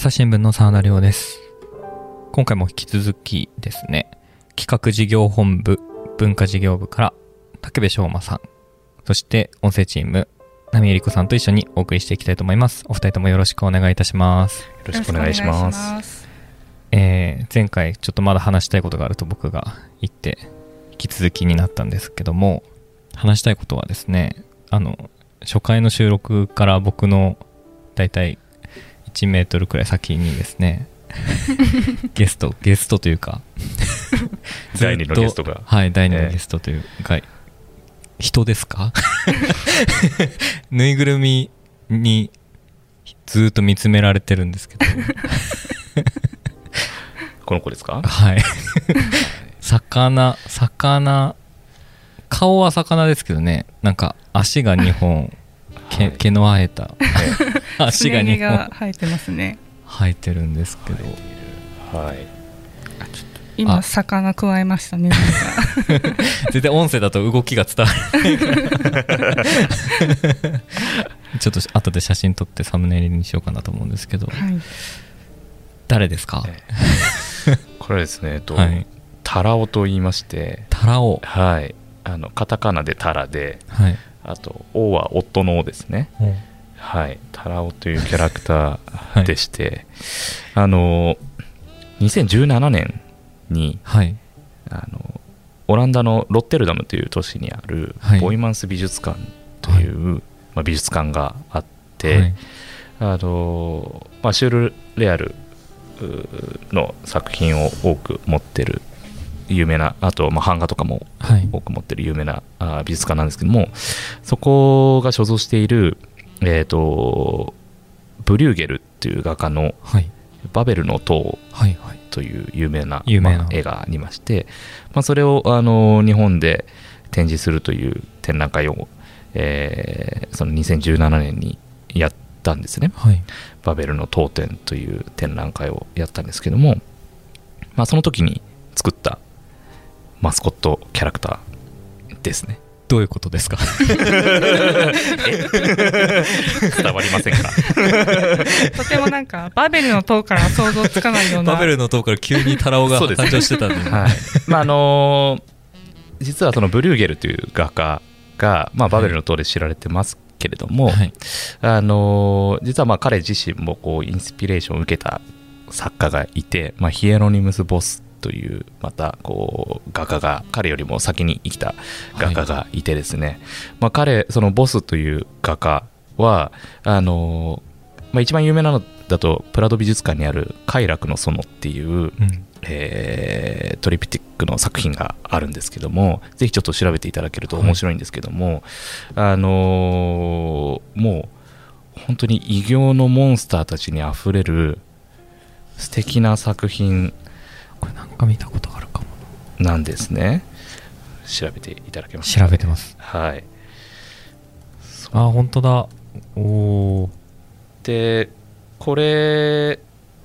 朝日新聞の沢田亮です。今回も引き続きですね、企画事業本部文化事業部から竹部翔馬さん、そして音声チーム、波江里子さんと一緒にお送りしていきたいと思います。お二人ともよろしくお願いいたします。よろしくお願いします。す。えー、前回ちょっとまだ話したいことがあると僕が言って、引き続きになったんですけども、話したいことはですね、あの、初回の収録から僕のだいたい1メートルくらい先にですね、ゲスト、ゲストというか、第二のゲストが。はい、第二のええ。ゲストというか、人ですか？ぬいぐるみにずっと見つめられてるんですけど、この子ですか？はい。魚、魚、顔は魚ですけどね、なんか足が2本、毛はい毛の生えた足が2すね毛が本生えてますね。生えてるんですけど、はい。今あ魚加えましたね。なんか 絶対音声だと動きが伝わらない ちょっと後で写真撮ってサムネイルにしようかなと思うんですけど、はい。誰ですか、えこれはですね、えっと、はい。タラオと言いまして、タラオ。はい。あの、カタカナでタラで、はい。あと、オは夫のオですね。はい。タラオというキャラクター でして、あの、2017年に、はい。あの、オランダのロッテルダムという都市にあるはいボイマンス美術館という、まあ、美術館があって、はいあのまあ、シュールレアルの作品を多く持ってる有名なあと、まあ、版画とかもはい。多く持ってる有名なあ美術館なんですけどもそこが所蔵している、えー、とブリューゲルっていう画家のはい。「バベルの塔はい。はい。」という有名な有名なまあ絵がありまして、まあ、それをあの日本で展示するという展覧会を、えーその2017年にやったんですね。はい。バベルの当店という展覧会をやったんですけども、まあ、その時に作ったマスコットキャラクターですね。どういうことですか？伝わりませんか？とてもなんかバベルの塔からは想像つかないような。バベルの塔から急にタラオが誕生してたんで、はい。まああのー実はそのブリューゲルという画家が、まあ、バベルの塔で知られてますけれども、はい。あのー実はまあ彼自身もこうインスピレーションを受けた作家がいて、まあ、ヒエロニムス・ボスというまたこう画家が彼よりも先に生きた画家がいてですね、まあ、彼そのボスという画家はあのーまあ、一番有名なのだとプラド美術館にある「快楽の園」っていう、うん。えートリプティックの作品があるんですけどもぜひちょっと調べていただけると面白いんですけども、あのーもう本当に異形のモンスターたちにあふれる素敵な作品これなんか見たことあるかも。なんですね調べていただけますか？調べてます。はいあ、本当だ。おー。でこれ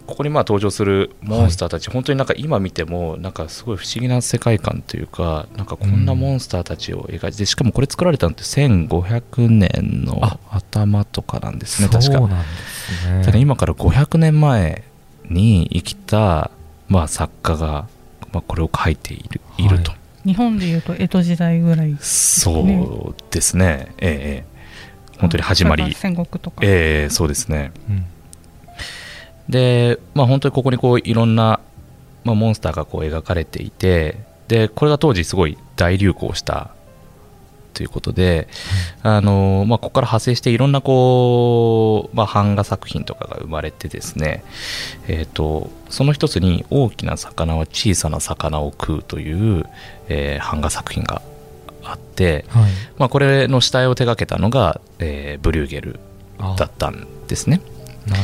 ここにまあ登場するモンスターたち、本当になんか今見てもなんかすごい不思議な世界観というかなんかこんなモンスターたちを描いて、しかもこれ作られたのって1500年のあ頭とかなんですね確かそうなんですね。ただ今から500年前に生きた、まあ、作家が、まあ、これを描いているいると、は日本でいうと江戸時代ぐらい。そうですねええええ本当に始まり戦国とか。ええそうですねうん。で、まあ、本当にここにこういろんな、まあ、モンスターがこう描かれていてでこれが当時すごい大流行したということで、あのまあ、ここから派生していろんなこう、まあ、版画作品とかが生まれてですね、えー、とその一つに「大きな魚は小さな魚を食う」という、えー版画作品があって、はい。まあ、これの主体を手掛けたのが、えーブリューゲルあだったんですね。なる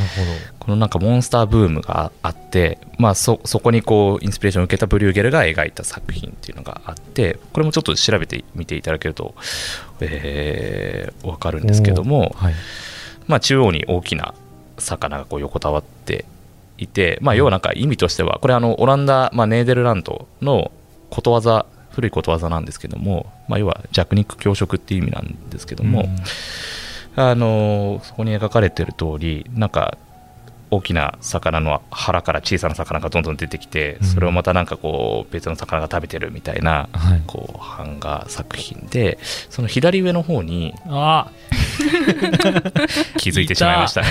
このなんかモンスターブームがあって、まあ、そそこにこうインスピレーションを受けたブリューゲルが描いた作品っていうのがあってこれもちょっと調べてみていただけると、えー、分かるんですけどもほど。、はい。まあ、中央に大きな魚がこう横たわっていて、まあ、要はなんか意味としてはこれあのオランダ、まあ、ネーデルランドのことわざ古いことわざなんですけども、まあ、要は弱肉強食っていう意味なんですけども、うんあのそこに描かれてる通りなんか大きな魚の腹から小さな魚がどんどん出てきてうん。それをまたなんかこう別の魚が食べてるみたいなはい。こう版画作品でその左上の方にあ 気づいてしまいましたね。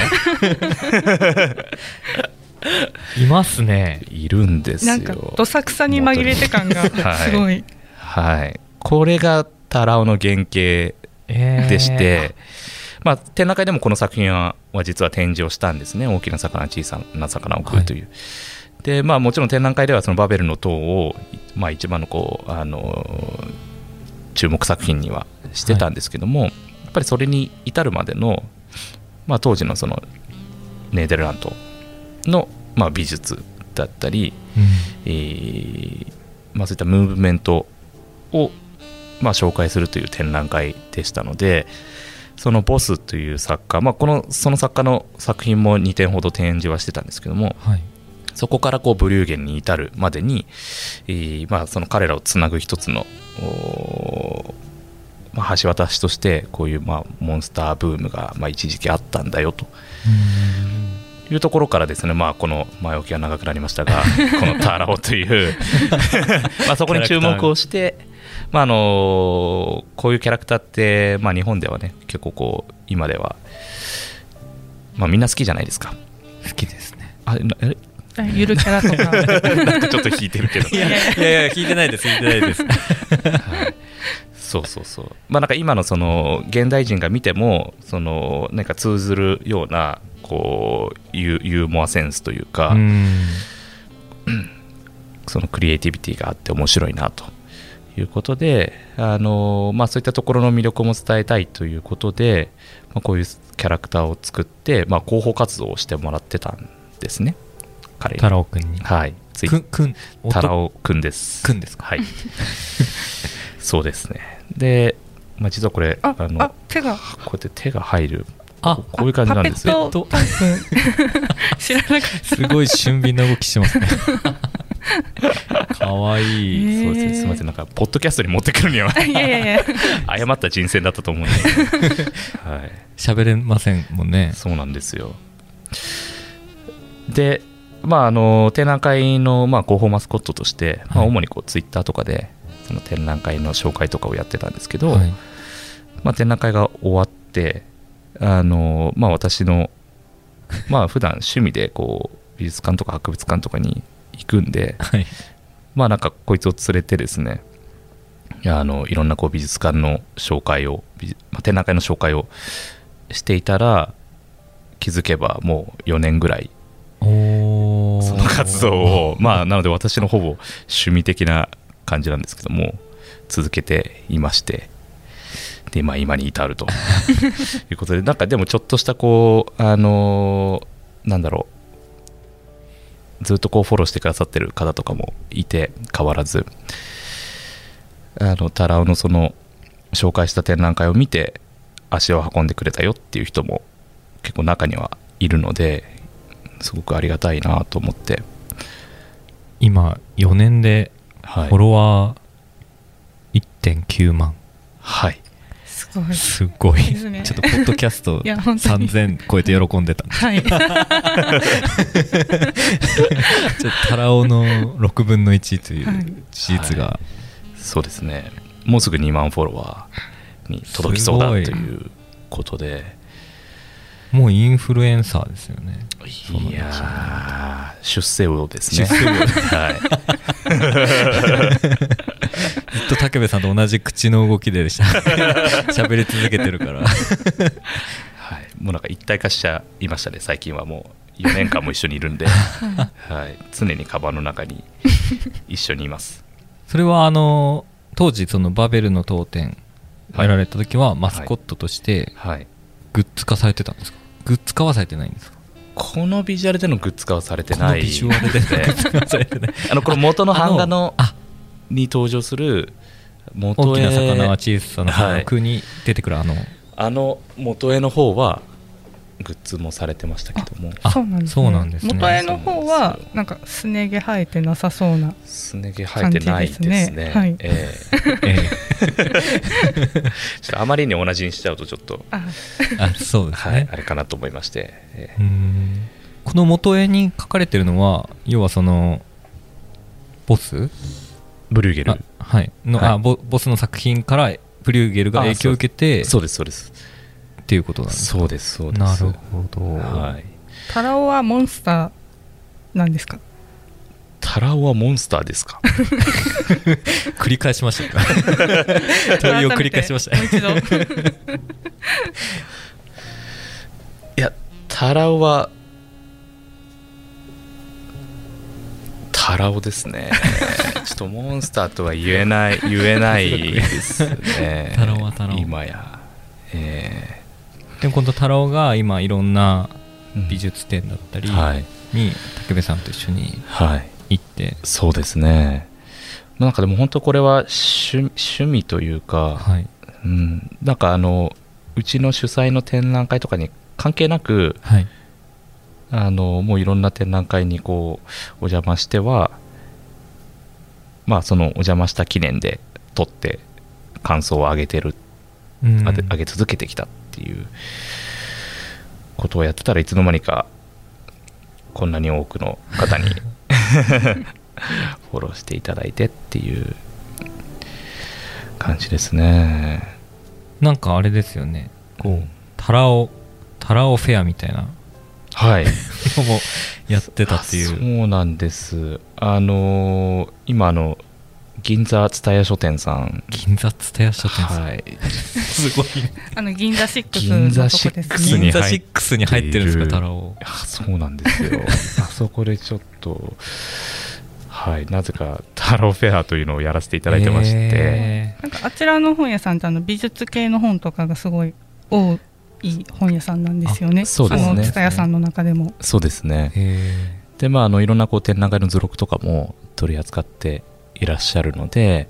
いますね。いるんですよ。なんかどさくさに紛れて感がすごい。はい。これがタラオの原型えーでして、まあ、展覧会でもこの作品はは実は展示をしたんですね。大きな魚小さな魚を食うという、でまあもちろん展覧会ではそのバベルの塔を、まあ、一番のこうあの注目作品にはしてたんですけども、やっぱりそれに至るまでの、まあ、当時のそのネーデルラントの、まあ、美術だったり、うん。えーまあ、そういったムーブメントを、まあ、紹介するという展覧会でしたのでそのボスという作家、まあ、このその作家の作品も2点ほど展示はしてたんですけどもはい。そこからこうブリューゲンに至るまでに、えーまあ、その彼らをつなぐ一つの、まあ、橋渡しとしてこういうまあモンスターブームがまあ一時期あったんだよと。いうところからですね、まあ、この前置きが長くなりましたがこのターラオという まあそこに注目をして、まあ、あのこういうキャラクターって、まあ、日本ではね結構こう今では、まあ、みんな好きじゃないですか。好きですね。あなえ？ゆるキャラとか。なんかちょっと引いてるけど。いやいやいや聞いてないです聞いてないです。はい。そうそうそう。まあなんか今のその現代人が見てもそのなんか通ずるようなこうユーユーモアセンスというか、うん。そのクリエイティビティがあって面白いなということであの、まあ、そういったところの魅力も伝えたいということで、まあ、こういうキャラクターを作って、まあ、広報活動をしてもらってたんですね。彼に。タラオくんに。はい。ついくんくんタラオくんです。くんですか？はい。そうですね。で、まあ、実はこれああのあ手が。こうやって手が入るあここういう感じなんですよ。パペット。タイプ。知らなかっすごい俊敏な動きしてますね かわいい、えー。そうです。ねすみません。なんかポッドキャストに持ってくるにはた。いやいやいや。誤った人選だったと思うんではい。喋れませんもんね。そうなんですよ。でまああの展覧会の、まあ、広報マスコットとして、まあ、はい。主にこうツイッターとかでその展覧会の紹介とかをやってたんですけど、はい。まあ、展覧会が終わってあの、まあ、私のまあ普段趣味でこう美術館とか博物館とかに行くんではい。まあなんかこいつを連れてですねいやあのいろんなこう美術館の紹介を、まあ、展覧会の紹介をしていたら気づけばもう4年ぐらいその活動をまあなので私のほぼ趣味的な感じなんですけども続けていましてでまあ今に至ると。いうことでなんかでもちょっとしたこうあのなんだろうずっとこうフォローしてくださってる方とかもいて変わらずあのタラオのその紹介した展覧会を見て足を運んでくれたよっていう人も結構中にはいるのですごくありがたいなと思って、今4年ではい。フォロワー1.9万。はい、すごい。す。ごい。ですね。ちょっとポッドキャストいや本当に。3000超えて喜んでた。んではい。ちょっとタラオの6分の1といはい。う事実が、そうですね。もうすぐ2万フォロワーに届きそうだといいうことで。もうインフルエンサーですよね。いやー出世魚ですね。出世魚。はい と武部さんと同じ口の動きでしゃ 喋り続けてるから。はい、もうなんか一体化しちゃいましたね。最近はもう4年間も一緒にいるんで、はい、常にカバンの中に一緒にいます。それはあの当時そのバベルの当店入られた時はマスコットとしてはい。グッズ化されてたんですか？グッズ化はされてないんですか？このビジュアルでのグッズ化はされてない。このビジュアルでグッズ化はされてない。あのこの元の版画のあに登場する元大きな魚は絵小さな魚はい空に出てくるあの、あの元絵の方はグッズもされてましたけども。あそうなんです、そうなんですね。元絵の方はなんかすね毛生えてなさそうなすね。毛生えてないですね。感じですねはい。ええ。え ちょっとあまりに同じにしちゃうとちょっと、あ。そうですはい。ね、あれかなと思いまして、えうーん。この元絵に書かれてるのは要はそのボス？ブリューゲル。あはい。の、はい。あボボスの作品からブリューゲルが影響を受けてそうです。そうです。っていうことなんですか？そうです。そうです。なるほど、はい。タラオはモンスターなんですか？タラオはモンスターですか？繰り返しました 問いを繰り返しました。いやタラオはタラオですねちょっとモンスターとは言えない 言えない。ですね。タラオはタラオ今や。えでも今度太郎が今いろんなー美術展だったりはい。に武部さんと一緒にはい。行って。そうですね。なんかでも本当これは趣趣味というか、はい。うん、なんかあのうちの主催の展覧会とかに関係なくはい。あのもういろんな展覧会にこうお邪魔してはまあそのお邪魔した記念で撮って感想を上げてる、うん。上げ続けてきたっていうことをやってたらいつの間にかこんなに多くの方に フォローしていただいてっていう感じですね。なんかあれですよね。こうタラオタラオフェアみたいなはい。の もやってたっていあそううなんです。あのー今あの銀座蔦屋書店さん。銀座蔦屋書店さん、はい。すごい あの銀座シックス銀座のとこですシックスにね銀座6に入ってるんですか入っているタラオあそうなんですよ。あそこでちょっとはい。なぜかタローフェアというのをやらせていただいてまして、へなんかあちらの本屋さんってあの美術系の本とかがすごい多い本屋さんなんですよね。あそうですね。あの蔦屋さんの中でも。そうですね。でまああのいろんなこう展覧会の図録とかも取り扱っていらっしゃるので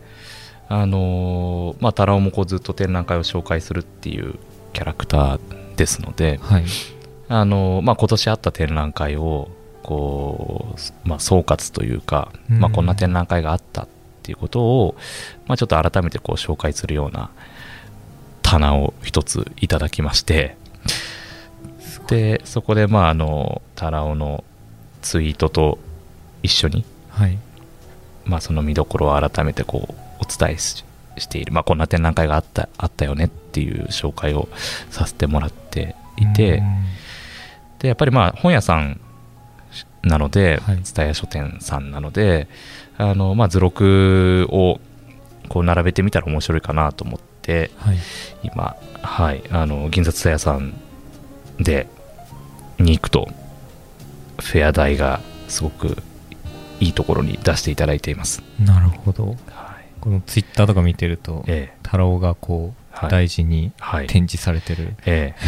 あのーまあタラオもこうずっと展覧会を紹介するっていうキャラクターですのでーはい。あのまあ、今年あった展覧会をこう、まあ、総括というか、うん。まあ、こんな展覧会があったっていうことを、まあ、ちょっと改めてこう紹介するような棚を一ついただきましてでそこでまああのタラオのツイートと一緒に、はい。まあ、その見どころを改めてこうお伝えししている、まあ、こんな展覧会があったあったよねっていう紹介をさせてもらっていて、うん。でやっぱりまあ本屋さんなのではい。蔦屋書店さんなのであの、まあ、図録をこう並べてみたら面白いかなと思ってはい。今、はい、あの銀座蔦屋さんでに行くとフェア代がすごくいいところに出していただいています、なるほど。はい。このツイッターとか見てるとええ。太郎がこうはい。大事にはい。展示されてる。ええ。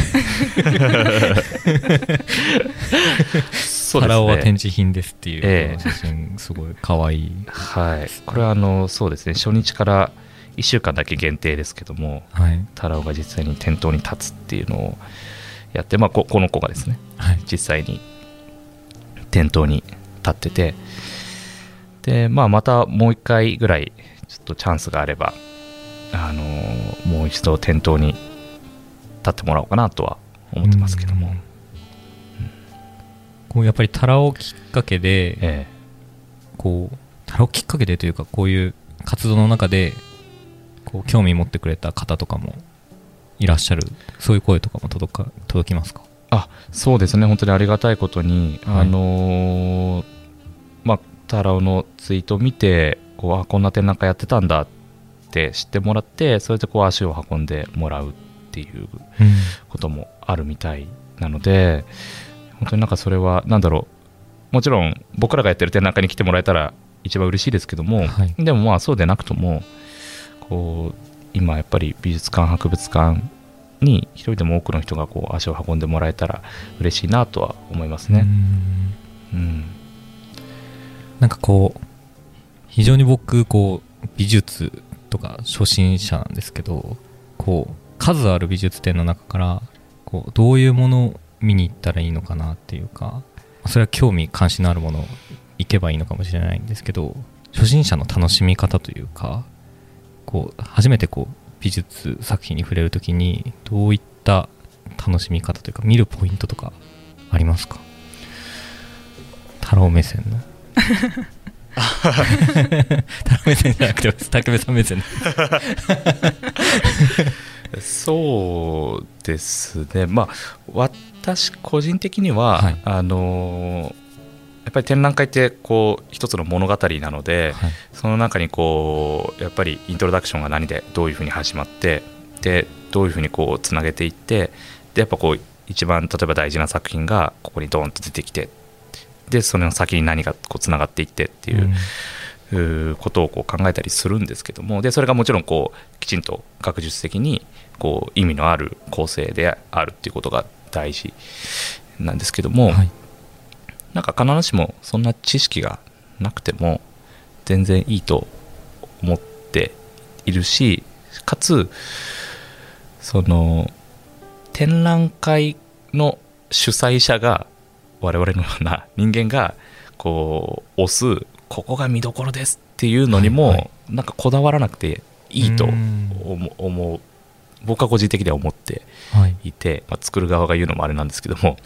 そう太郎はですね展示品ですっていうええ。写真すごい可愛いはい。これはあのそうですね。初日から1週間だけ限定ですけどもはい。タラオが実際に店頭に立つっていうのをやって、まあ、ここの子がですねはい。実際に店頭に立っててで、まあ、またもう一回ぐらいちょっとチャンスがあれば、あのーもう一度店頭に立ってもらおうかなとは思ってますけども、うん。こうやっぱりタラオきっかけでえこうタラオきっかけでというかこういう活動の中でこう興味持ってくれた方とかもいらっしゃるそういう声とかも届か届きますか？あそうですね。本当にありがたいことに、はい。あのーまあタラオのツイートを見てこうあこんな展覧会やってたんだって知ってもらってそれでこう足を運んでもらうっていうこともあるみたいなので本当になんかそれはなんだろう。もちろん僕らがやってる展覧会に来てもらえたら一番嬉しいですけども、はい。でもまあそうでなくともこう今やっぱり美術館博物館に一人でも多くの人がこう足を運んでもらえたら嬉しいなとは思いますうね。んうんなんかこう非常に僕こう美術とか初心者なんですけどこう数ある美術展の中からこうどういうものを見に行ったらいいのかなっていうかそれは興味関心のあるもの行けばいいのかもしれないんですけど初心者の楽しみ方というかこう初めてこう美術作品に触れるときにどういった楽しみ方というか見るポイントとかありますか？太郎目線の。太郎目線じゃなくて武部さん目線そうですね。まあ私個人的には、はい。あのーやっぱり展覧会ってこう一つの物語なので、はい。その中にこうやっぱりイントロダクションが何でどういうふうに始まってでどういうふうにこうつなげていってでやっぱこう一番例えば大事な作品がここにドーンと出てきてでその先に何がこうつながっていってっていう、うーことをこう考えたりするんですけどもでそれがもちろんこうきちんと学術的にこう意味のある構成であるっていうことが大事なんですけども、はいなんか必ずしもそんな知識がなくても全然いいと思っているしかつその展覧会の主催者が我々のような人間がこう押すここが見どころですっていうのにも、なんかこだわらなくていいとうん。思う。僕は個人的には思ってはい。いて、まあ、作る側が言うのもあれなんですけども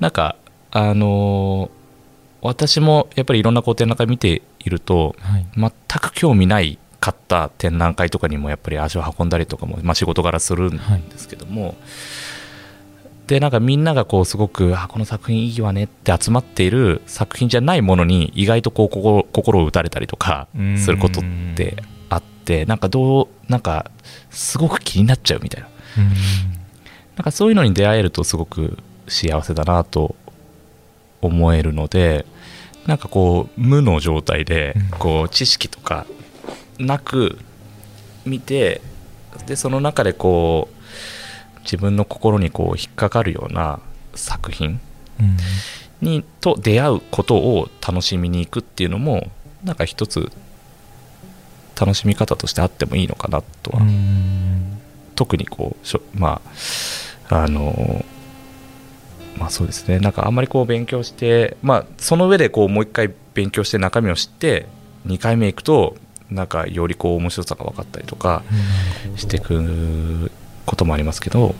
なんかあのー私もやっぱりいろんなこう展覧会見ているとはい。全く興味ないかった展覧会とかにもやっぱり足を運んだりとかも、まあ、仕事柄するんですけども、でなんかみんながこうすごくあこの作品いいわねって集まっている作品じゃないものに意外とこう心心を打たれたりとかうんすることってあってなんかどうなんかすごく気になっちゃうみたいな。うん。なんかそういうのに出会えるとすごく幸せだなと思えるのでなんかこう無の状態でうん。こう知識とかなく見てでその中でこう自分の心にこう引っかかるような作品うん。にと出会うことを楽しみに行くっていうのもなんか一つ楽しみ方としてあってもいいのかなとは。うん。特にこうしょまああのまあそうですね。なんかあんまりこう勉強してまあその上でこうもう一回勉強して中身を知って2回目行くとなんかよりこう面白さが分かったりとかしていくこともありますけど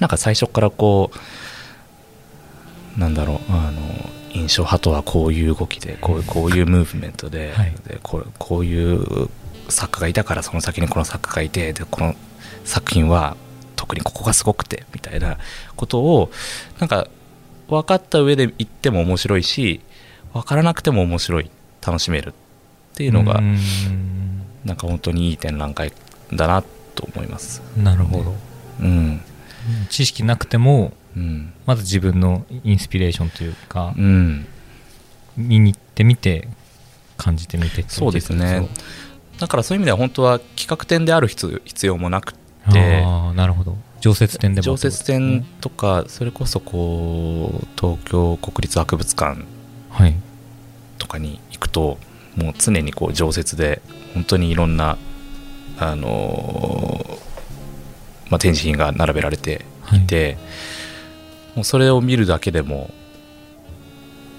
なんか最初からこうなんだろうあの印象派とはこういう動きでこうこういうムーブメントで,、はい。でこうこういう作家がいたからその先にこの作家がいてでこの作品は特にここがすごくてみたいなことをなんか分かった上で言っても面白いし分からなくても面白い楽しめるっていうのがうんなんか本当にいい展覧会だなと思います。なるほどうん。知識なくてもうん。まず自分のインスピレーションというかうん。見に行ってみて感じてみてそうですねだからそういう意味では本当は企画展である必必要もなくて。ああなるほど。常設展でも常設展とかそれこそこう東京国立博物館はい。とかに行くともう常にこう常設で本当にいろんなあのーまあ、展示品が並べられてはい。いて、もうそれを見るだけでも、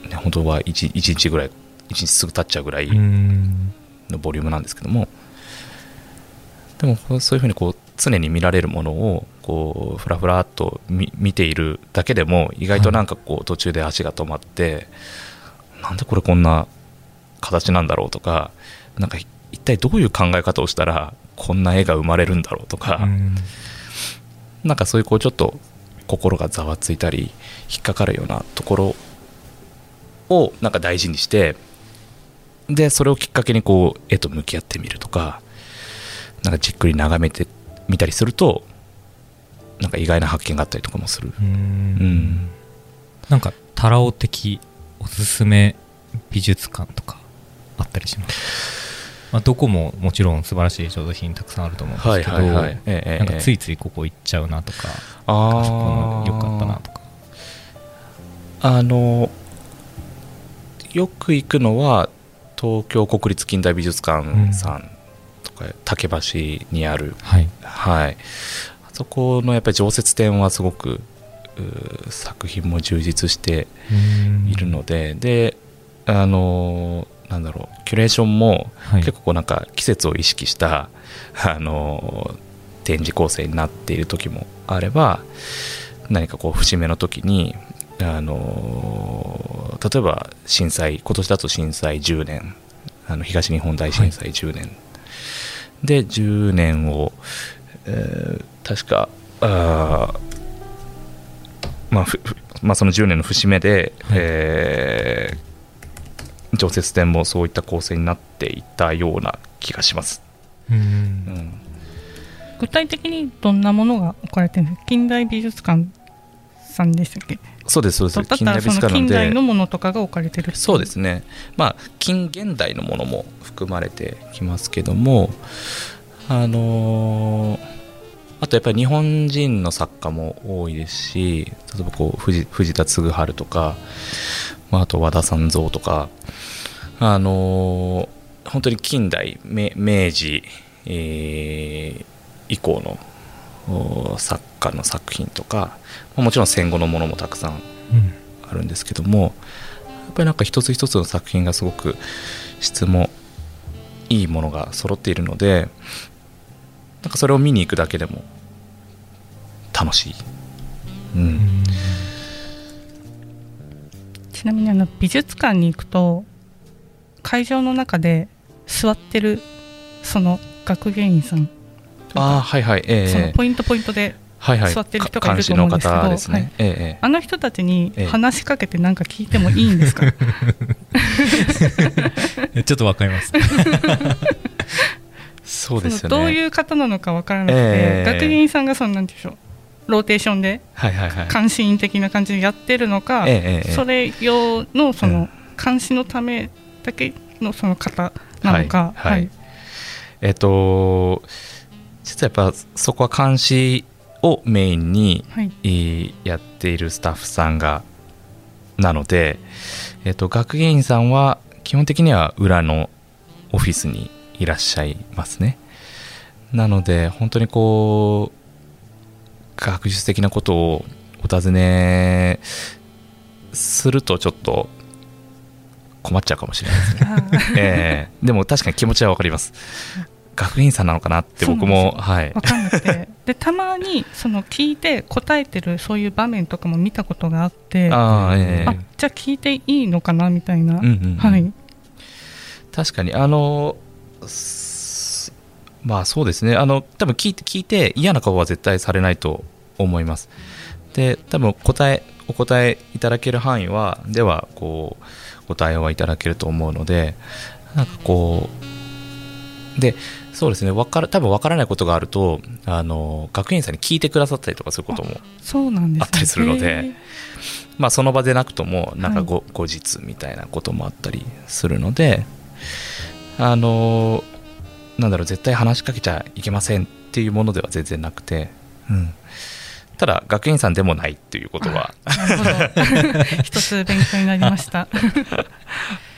ね、本当は 1, 一日ぐらい1日すぐ経っちゃうぐらいうん。のボリュームなんですけどもでもそういうふうにこう常に見られるものをこうふらふらっと見見ているだけでも意外となんかこう途中で足が止まって、なんでこれこんな形なんだろうとかなんか一体どういう考え方をしたらこんな絵が生まれるんだろうとか、うん。なんかそういうこうちょっと心がざわついたり引っかかるようなところをなんか大事にしてでそれをきっかけにこう絵と向き合ってみるとかなんかじっくり眺めてみたりするとなんか意外な発見があったりとかもする。うん。うん。なんかタラオ的おすすめ美術館とかあったりします、まあ、どこももちろん素晴らしい所蔵品たくさんあると思うんですけど、ええなんかついいついここ行っちゃうなとか、ああそこのーよかったなとか。あのよく行くのは東京国立近代美術館さんとか、竹橋にある。はい。はい、あそこのやっぱり常設展はすごく作品も充実しているので、であのーなんだろうキュレーションもはい。結構こうなんか季節を意識した、あのー展示構成になっている時もあれば何かこう節目の時にあの例えば震災今年だと震災10年あの東日本大震災10年、で10年を、えー確かあーまあふふまあ、その10年の節目で、はい。えー常設展もそういった構成になっていたような気がします。うん。うん。具体的にどんなものが置かれてるんですか近代美術館さんでしたっけ？そうですそうです。だったらその近代のものとかが置かれてるそうですね。まあ近現代のものも含まれてきますけどもあのーあとやっぱり日本人の作家も多いですし例えばこう藤藤田嗣治とか、まあ、あと和田三蔵とかあのー本当に近代明明治、えー以降のお作家の作品とかまあもちろん戦後のものもたくさんうん。あるんですけどもやっぱりなんか一つ一つの作品がすごく質もいいものが揃っているのでなんかそれを見に行くだけでも楽しい、うん。うん。ちなみにあの美術館に行くと会場の中で座ってるその学芸員さんああはいはい。ええそのポイントポイントで座ってる人がいると思うんですけどか監視の方ですね、はい。ええええ。あの人たちにええ。話しかけてなんか聞いてもいいんですか？え ちょっとわかります。そうですよね。どういう方なのかわからなくて、ええ。学芸員さんがそのなんでしょうローテーションではいはいはい。監視員的な感じでやってるのか、それ用のそうんの監視のためだけのその方なのか、はい。はい。えっと実はやっぱそこは監視をメインにはい。えーやっているスタッフさんがなので、えっと学芸員さんは基本的には裏のオフィスにいらっしゃいますね。なので本当にこう学術的なことをお尋ねするとちょっと困っちゃうかもしれないですね。ええでも確かに気持ちは分かります学芸員さんなのかなって僕もはい。わかんなくて。でたまにその聞いて答えてるそういう場面とかも見たことがあって。あああえ。えじゃあ聞いていいのかなみたいな、うんうんうん。はい。確かに。あのすまあそうですね。あの多分聞いて聞いて嫌な顔は絶対されないと思います。で多分答えお答えいただける範囲はではこうご対応はいただけると思うのでなんかこうでそうですね。わから多分わからないことがあるとあの学園員さんに聞いてくださったりとかすることもあったりするのでへーまあ、その場でなくともなんかはい。ご,、後日みたいなこともあったりするのであのなんだろう絶対話しかけちゃいけませんっていうものでは全然なくて、うん、ただ学院さんでもないっていうことは 一つ勉強になりました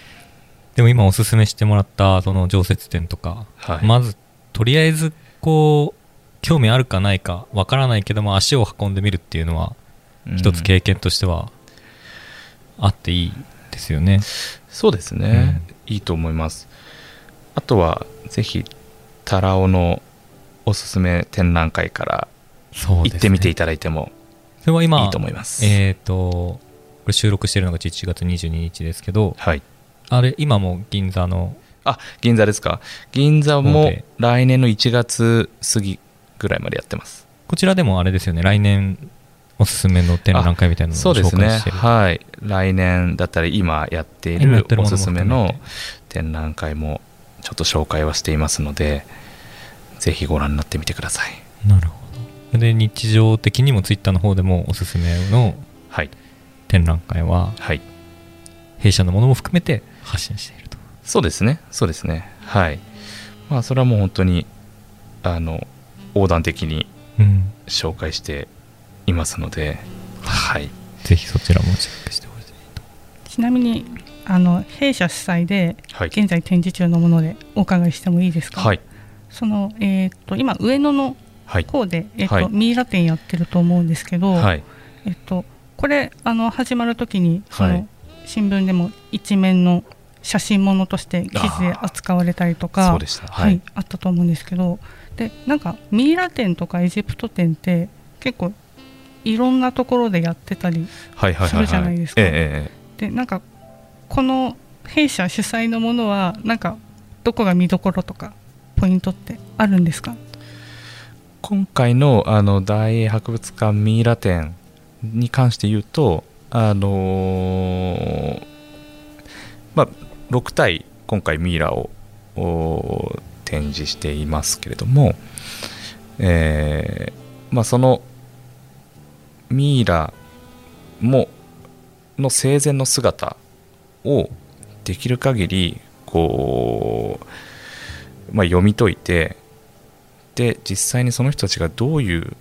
でも今おすすめしてもらったその常設展とか、はい。まずとりあえずこう興味あるかないかわからないけども足を運んでみるっていうのは一つうん経験としてはあっていいですよね。そうですね、いいと思います。あとはぜひタラオのおすすめ展覧会から行ってみていただいてもそれは今いいと思います、えっ、とこれ収録してるのが1月22日ですけどはいあれ今も銀座のあ銀座ですか。銀座もそうで。来年の1月過ぎぐらいまでやってます。こちらでもあれですよね。来年おすすめの展覧会みたいなのをそうですね。紹介してる、はい。来年だったり今やっているおすすめの展覧会もちょっと紹介はしていますのでぜひご覧になってみてください。なるほど。で日常的にもツイッターの方でもおすすめのはい。展覧会ははい。弊社のものも含めて発信していると。そうですね。そうですね。はい。まあそれはもう本当にあの横断的にうん。紹介していますので。はい。ぜひそちらもチェックしてほしいと。ちなみにあの弊社主催ではい。現在展示中のものでお伺いしてもいいですか、はい。その、えー、と今上野のはい。方で、えーとはい。ミイラ展やってると思うんですけど、はい。えっと、これあの始まる時にその、はい。新聞でも一面の写真物として記事で扱われたりとかそうでした。ははいい、あったと思うんですけどでなんかミイラ展とかエジプト展って結構いろんなところでやってたりはいはいはい、はい、するじゃないですか。でなんかこの弊社主催のものはなんかどこが見どころとかポイントってあるんですか？今回のあの大英博物館ミイラ展に関して言うとあのーまあ6体今回ミイラを展示していますけれども、えーまあ、そのミイラもの生前の姿をできる限りこう、まあ、読み解いてで実際にその人たちがどういう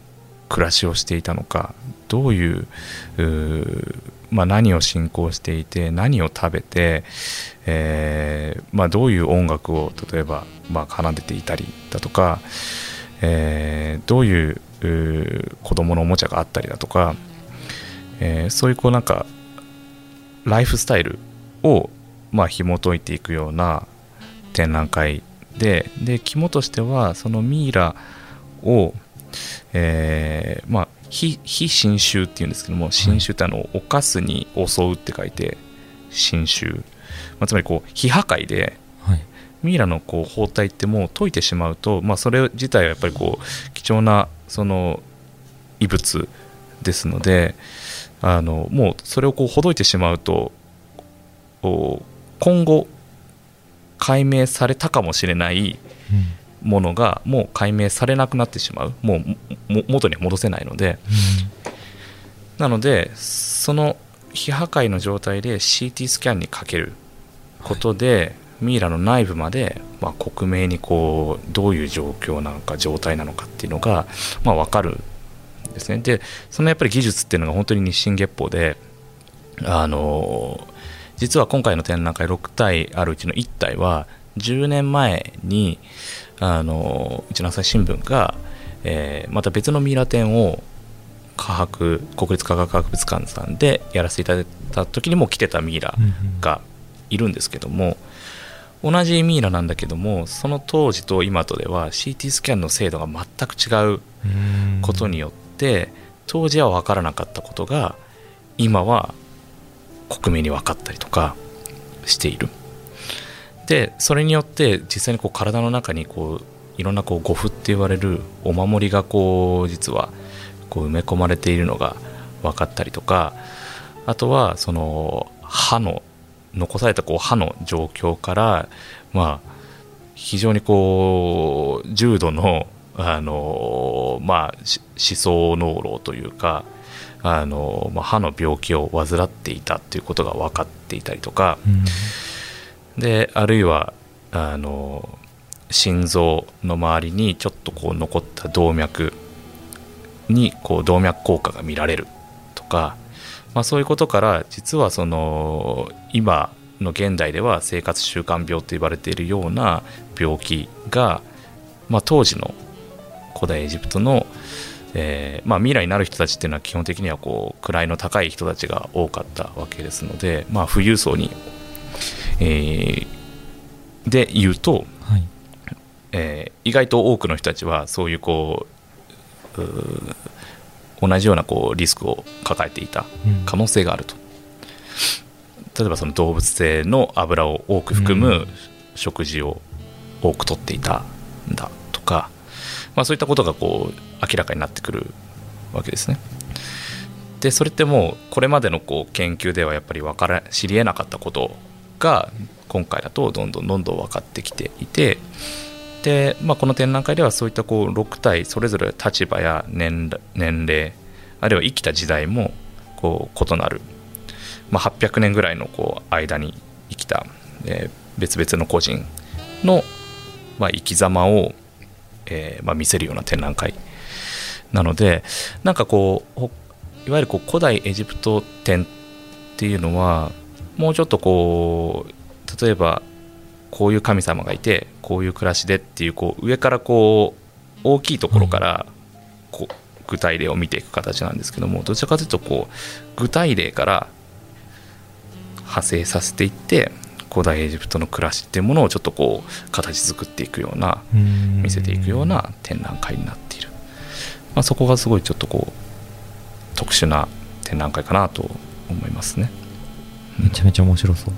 暮らしをしていたのかどういうまあ、何を信仰していて何を食べて、えーまあ、どういう音楽を例えば、まあ、奏でていたりだとか、えーどういうう子供のおもちゃがあったりだとか、えーそういうこうなんかライフスタイルをまあ紐解いていくような展覧会でで肝としてはそのミイラを、えーまあ非非侵襲っていうんですけども侵襲ってあの犯すに襲うって書いて侵襲、まあ、つまりこう非破壊ではい。ミイラのこう包帯ってもう解いてしまうと、まあ、それ自体はやっぱりこう貴重なその遺物ですのであのもうそれをこうほどいてしまうとお今後解明されたかもしれないものがもう解明されなくなってしまう。もうも元には戻せないので。なのでその非破壊の状態で CT スキャンにかけることで、ミイラの内部まで、まあ、克明にこうどういう状況なのか状態なのかっていうのが、まあ、分かるんですね。でそのやっぱり技術っていうのが本当に日進月歩であの実は今回の展覧会6体あるうちの1体は10年前にあのうちの朝日新聞が、えーまた別のミイラ展を科博国立科学博物館さんでやらせていただいた時にも来てたミイラがいるんですけども同じミイラなんだけどもその当時と今とでは CT スキャンの精度が全く違うことによって当時は分からなかったことが今は克明に分かったりとかしているでそれによって実際にこう体の中にこういろんなこう護符って言われるお守りがこう実はこう埋め込まれているのが分かったりとかあとはその歯の残されたこう歯の状況からまあ非常にこう重度のあのまあ思想脳漏というかあの、まあ、歯の病気を患っていたということが分かっていたりとかであるいはあの心臓の周りにちょっとこう残った動脈にこう動脈硬化が見られるとか、まあ、そういうことから実はその今の現代では生活習慣病と言われているような病気が、まあ、当時の古代エジプトの、えーまあ、未来になる人たちっていうのは基本的にはこう位の高い人たちが多かったわけですので、まあ、富裕層に、えーで言うと、はい。えー意外と多くの人たちはそういうこううー同じようなこうリスクを抱えていた可能性があると。例えばその動物性の油を多く含うむ食事を多くとっていたんだとか、まあ、そういったことがこう明らかになってくるわけですね。でそれってもうこれまでのこう研究ではやっぱり分から知りえなかったことが今回だとどんどんどんどん分かってきていてで、まあ、この展覧会ではそういったこう6体それぞれ立場や年齢あるいは生きた時代もこう異なる、まあ、800年ぐらいのこう間に生きた、えー別々の個人の、まあ、生き様を、えーまあ、見せるような展覧会なのでなんかこういわゆるこう古代エジプト展っていうのはもうちょっとこう例えばこういう神様がいてこういう暮らしでっていうこう上からこう大きいところからこう具体例を見ていく形なんですけどもどちらかというとこう具体例から派生させていって古代エジプトの暮らしっていうものをちょっとこう形作っていくような見せていくような展覧会になっている、まあ、そこがすごいちょっとこう特殊な展覧会かなと思いますね。めちゃめちゃ面白そう。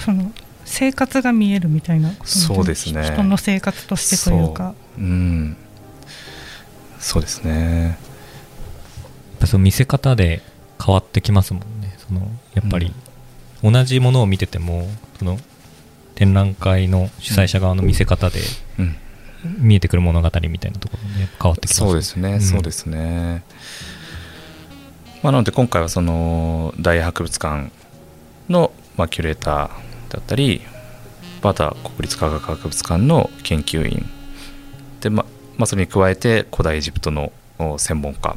その生活が見えるみたいなことそうですね。人の生活としてというか。う。ん、そうですね。やっぱその見せ方で変わってきますもんね。そのやっぱり同じものを見ててもその展覧会の主催者側の見せ方でうん、見えてくる物語みたいなところもね変わってきますそうですね、ん。そうですね。まあ、なので今回はその大博物館の、まあ、キュレーターだったりまた国立科学博物館の研究員で、ままあ、それに加えて古代エジプトの専門家っ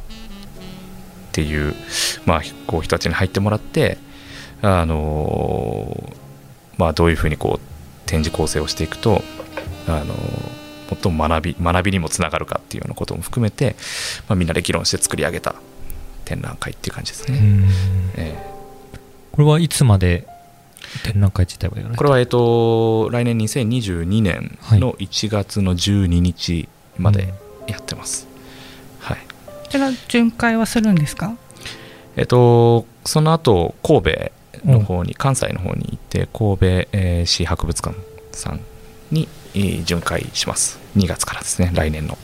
ていう,、まあ、こう人たちに入ってもらって、あのまあ、どういうふうにこう展示構成をしていくと、あの最も学び学びにもつながるかっていうようなことも含めて、まあ、みんなで議論して作り上げた展覧会っていう感じですね。うん。えこれはいつまで展覧会自体はやられてえこれは、えっと、来年2022年の1月の12日までやってます。はい。こちら巡回はするんですか？えっと、その後神戸の方に、関西の方に行って神戸、えー市博物館さんに、えー巡回します。2月からですね来年の、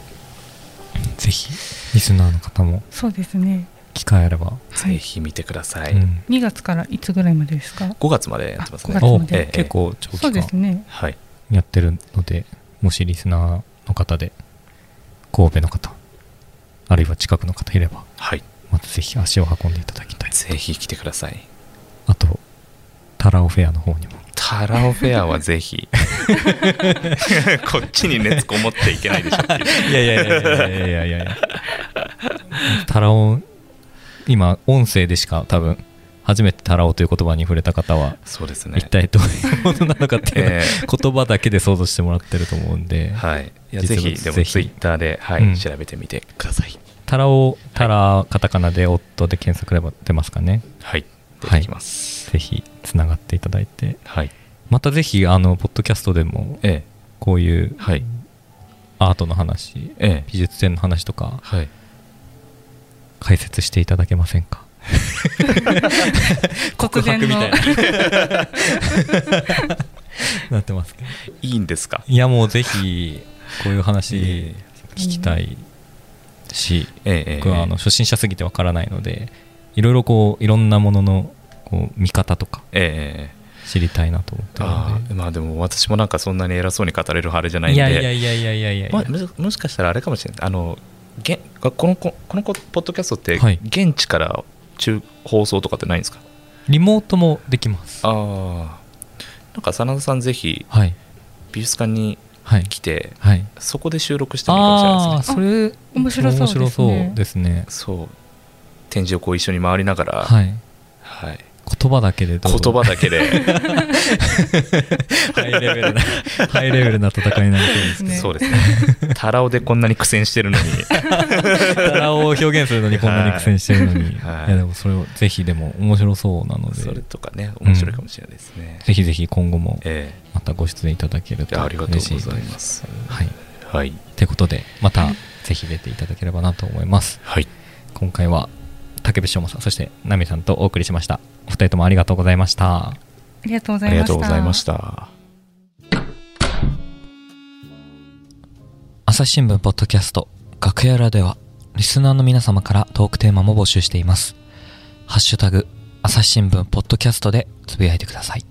ぜひリスナーの方も。そうですね機会あれば。ぜひ見てください、うん、2月からいつぐらいまでですか？5月までやってますね。ええ、結構長期間ですね、はい、やってるのでもしリスナーの方で神戸の方あるいは近くの方いれば、はい、またぜひ足を運んでいただきたい。ぜひ来てください。あとタラオフェアの方にも。タラオフェアはぜひ。こっちに熱こもっていけないでしょいやいやいやいやいやいやいや。タラオン今音声でしか多分初めてタラオという言葉に触れた方はそうですね。一体どういうものなのかっていう え言葉だけで想像してもらってると思うんで、えはい。いぜひ物ぜひでもツイッターで、はいうん。調べてみてください。タラオタラカタカナで夫で検索れば出ますかね。はい。出てきます。ぜひつながっていただいて。はい、またぜひあのポッドキャストでもええ。こういうはい。アートの話ええ。美術展の話とかはい解説していただけませんか？告白みたいな。なってますいいんですか？いやもうぜひこういう話え。聞きたいし、ええ僕はあの初心者すぎてわからないのでいろいろこういろんなもののこう見方とかええ知りたいなと思ってるあまあでも私もなんかそんなに偉そうに語れるあれじゃなでいんで。いやいやいやいやいやいやいや。まもしもしかしたらあれかもしれない。あのげんこのここのポッドキャストってはい。現地から中放送とかってないんですか、リモートもできます。ああなんか真田さんぜひはい。美術館にはい来てはい。そこで収録してもいいかもしれないですね。ああーそれ面白そうですね。面白そうですね。そう。展示をこう一緒に回りながら、はい。はい言葉だけで言葉だけで。ハイレベルなハイレベルな戦いになりそうですねそうですね。タラオでこんなに苦戦してるのに。タラを表現するのにこんなに苦戦してるのに、はい。い、やでもそれをぜひでも面白そうなので。それとかね面白いかもしれないですね、ぜひぜひ今後もえまたご出演いただけるとえいやありがとうございます。はい。はい。とい。うことでまたぜひ出ていただければなと思います。はい。今回は竹部翔馬さんそしてナミさんとお送りしました。お二人ともありがとうございました。ありがとうござありいました。がとうございました朝日新聞ポッドキャスト楽屋裏ではリスナーの皆様からトークテーマも募集しています。ハッシュタグ朝日新聞ポッドキャストでつぶやいてください